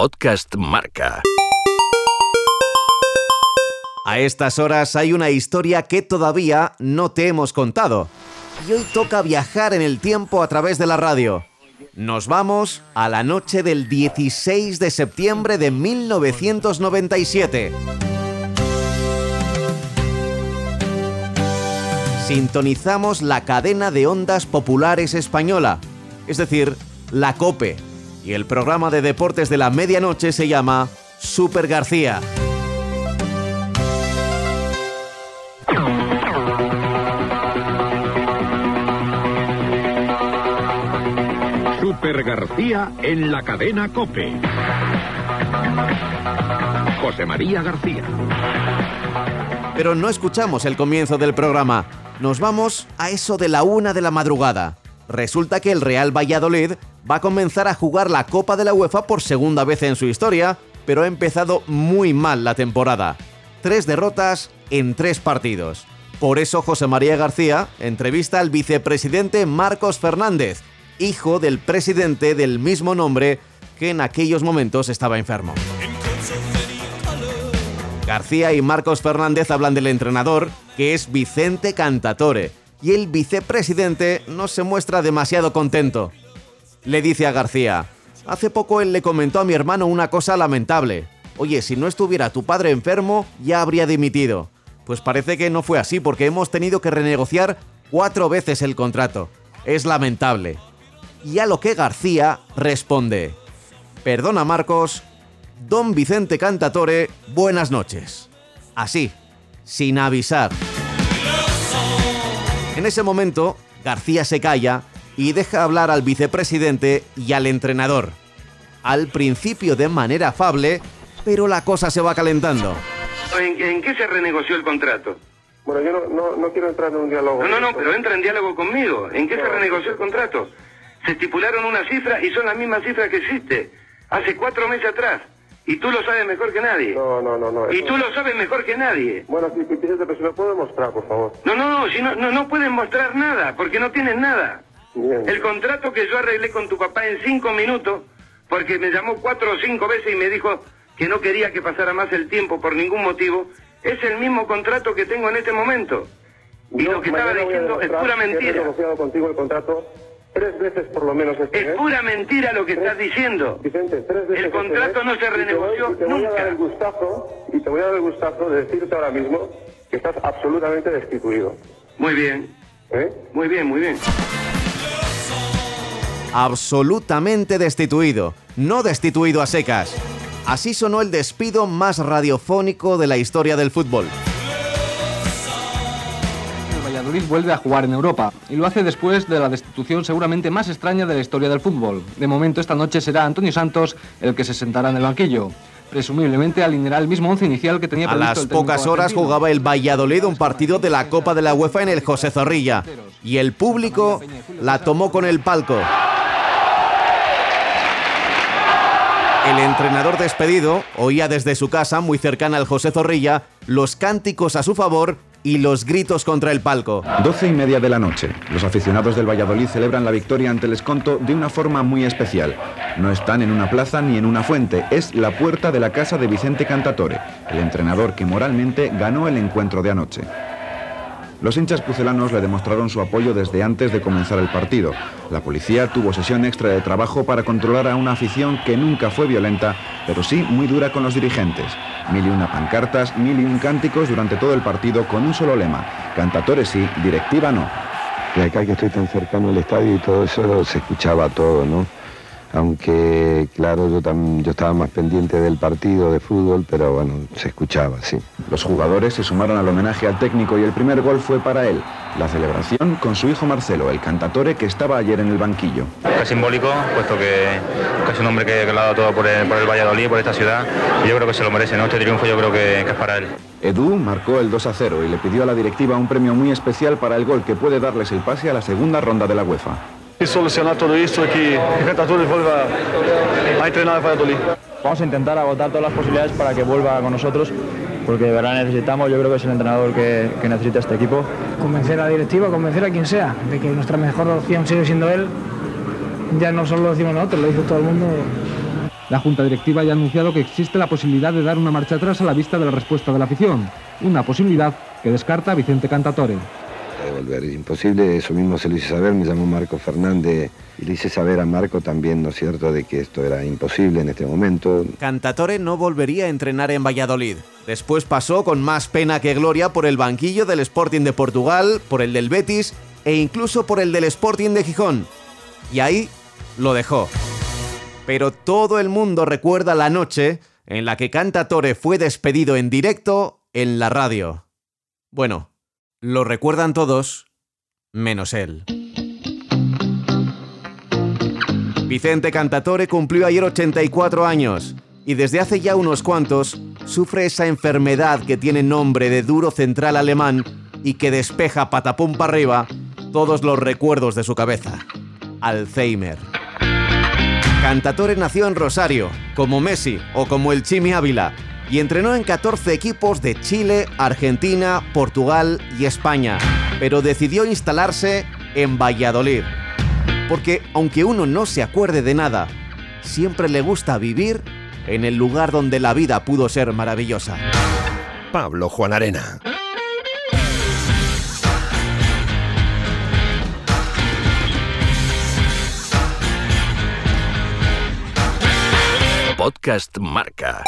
Podcast Marca. A estas horas hay una historia que todavía no te hemos contado. Y hoy toca viajar en el tiempo a través de la radio. Nos vamos a la noche del 16 de septiembre de 1997. Sintonizamos la cadena de ondas populares española, es decir, la COPE, y el programa de deportes de la medianoche se llama Super García. Super García en la cadena Cope. José María García. Pero no escuchamos el comienzo del programa. Nos vamos a eso de la una de la madrugada. Resulta que el Real Valladolid va a comenzar a jugar la Copa de la UEFA por segunda vez en su historia, pero ha empezado muy mal la temporada. Tres derrotas en tres partidos. Por eso José María García entrevista al vicepresidente Marcos Fernández, hijo del presidente del mismo nombre que en aquellos momentos estaba enfermo. García y Marcos Fernández hablan del entrenador, que es Vicente Cantatore, y el vicepresidente no se muestra demasiado contento. Le dice a García, hace poco él le comentó a mi hermano una cosa lamentable. Oye, si no estuviera tu padre enfermo, ya habría dimitido. Pues parece que no fue así porque hemos tenido que renegociar cuatro veces el contrato. Es lamentable. Y a lo que García responde, perdona Marcos, Don Vicente Cantatore, buenas noches. Así, sin avisar. En ese momento, García se calla y deja hablar al vicepresidente y al entrenador. Al principio de manera afable, pero la cosa se va calentando. ¿En, en qué se renegoció el contrato? Bueno, yo no, no, no quiero entrar en un diálogo. No, no, no, pero entra en diálogo conmigo. ¿En qué se renegoció el contrato? Se estipularon una cifra y son las mismas cifras que existe. Hace cuatro meses atrás. Y tú lo sabes mejor que nadie. No, no, no, no. Y tú lo sabes mejor que nadie. Bueno, sí, sí, Vicente, pero si me puedo mostrar, por favor. No, no, no, si no, no, no pueden mostrar nada, porque no tienen nada. Bien. El contrato que yo arreglé con tu papá en cinco minutos, porque me llamó cuatro o cinco veces y me dijo que no quería que pasara más el tiempo por ningún motivo, es el mismo contrato que tengo en este momento. Y lo que estaba diciendo es pura He mentira. negociado contigo el contrato tres veces por lo menos este Es mes. pura mentira lo que Tres- estás diciendo. Vicente, tres veces El este contrato no se renegoció y te voy a dar el nunca. gustazo, y te voy a dar el gustazo de decirte ahora mismo que estás absolutamente destituido. Muy bien, ¿Eh? muy bien, muy bien. Absolutamente destituido, no destituido a secas. Así sonó el despido más radiofónico de la historia del fútbol. El Valladolid vuelve a jugar en Europa y lo hace después de la destitución seguramente más extraña de la historia del fútbol. De momento esta noche será Antonio Santos el que se sentará en el banquillo. Presumiblemente alineará el mismo once inicial que tenía A previsto las el pocas horas argentino. jugaba el Valladolid un partido de la Copa de la UEFA en el José Zorrilla y el público la tomó con el palco. El entrenador despedido oía desde su casa, muy cercana al José Zorrilla, los cánticos a su favor y los gritos contra el palco. Doce y media de la noche. Los aficionados del Valladolid celebran la victoria ante el Esconto de una forma muy especial. No están en una plaza ni en una fuente, es la puerta de la casa de Vicente Cantatore, el entrenador que moralmente ganó el encuentro de anoche. Los hinchas pucelanos le demostraron su apoyo desde antes de comenzar el partido. La policía tuvo sesión extra de trabajo para controlar a una afición que nunca fue violenta, pero sí muy dura con los dirigentes. Mil y una pancartas, mil y un cánticos durante todo el partido con un solo lema. Cantatore sí, directiva no. De acá que estoy tan cercano al estadio y todo eso se escuchaba todo, ¿no? Aunque, claro, yo, tam- yo estaba más pendiente del partido de fútbol, pero bueno, se escuchaba, sí. Los jugadores se sumaron al homenaje al técnico y el primer gol fue para él. La celebración con su hijo Marcelo, el cantatore que estaba ayer en el banquillo. Es simbólico, puesto que, que es un hombre que, que lo ha dado todo por el, por el Valladolid, por esta ciudad, y yo creo que se lo merece, ¿no? Este triunfo yo creo que, que es para él. Edu marcó el 2 a 0 y le pidió a la directiva un premio muy especial para el gol que puede darles el pase a la segunda ronda de la UEFA. Y solucionar todo esto y que Cantatore vuelva a entrenar al Valladolid. Vamos a intentar agotar todas las posibilidades para que vuelva con nosotros, porque de verdad necesitamos, yo creo que es el entrenador que, que necesita este equipo. Convencer a la directiva, convencer a quien sea, de que nuestra mejor opción sigue siendo él. Ya no solo lo decimos nosotros, lo dice todo el mundo. La Junta Directiva ya ha anunciado que existe la posibilidad de dar una marcha atrás a la vista de la respuesta de la afición, una posibilidad que descarta Vicente Cantatore. Volver imposible, eso mismo se lo hice saber, me llamó Marco Fernández y le hice saber a Marco también, ¿no es cierto?, de que esto era imposible en este momento. Cantatore no volvería a entrenar en Valladolid. Después pasó con más pena que gloria por el banquillo del Sporting de Portugal, por el del Betis e incluso por el del Sporting de Gijón. Y ahí lo dejó. Pero todo el mundo recuerda la noche en la que Cantatore fue despedido en directo en la radio. Bueno, lo recuerdan todos, menos él. Vicente Cantatore cumplió ayer 84 años y desde hace ya unos cuantos sufre esa enfermedad que tiene nombre de duro central alemán y que despeja patapum para arriba todos los recuerdos de su cabeza. Alzheimer. Cantatore nació en Rosario, como Messi o como el Chimi Ávila, y entrenó en 14 equipos de Chile, Argentina, Portugal y España, pero decidió instalarse en Valladolid. Porque aunque uno no se acuerde de nada, siempre le gusta vivir en el lugar donde la vida pudo ser maravillosa. Pablo Juan Arena. Podcast Marca.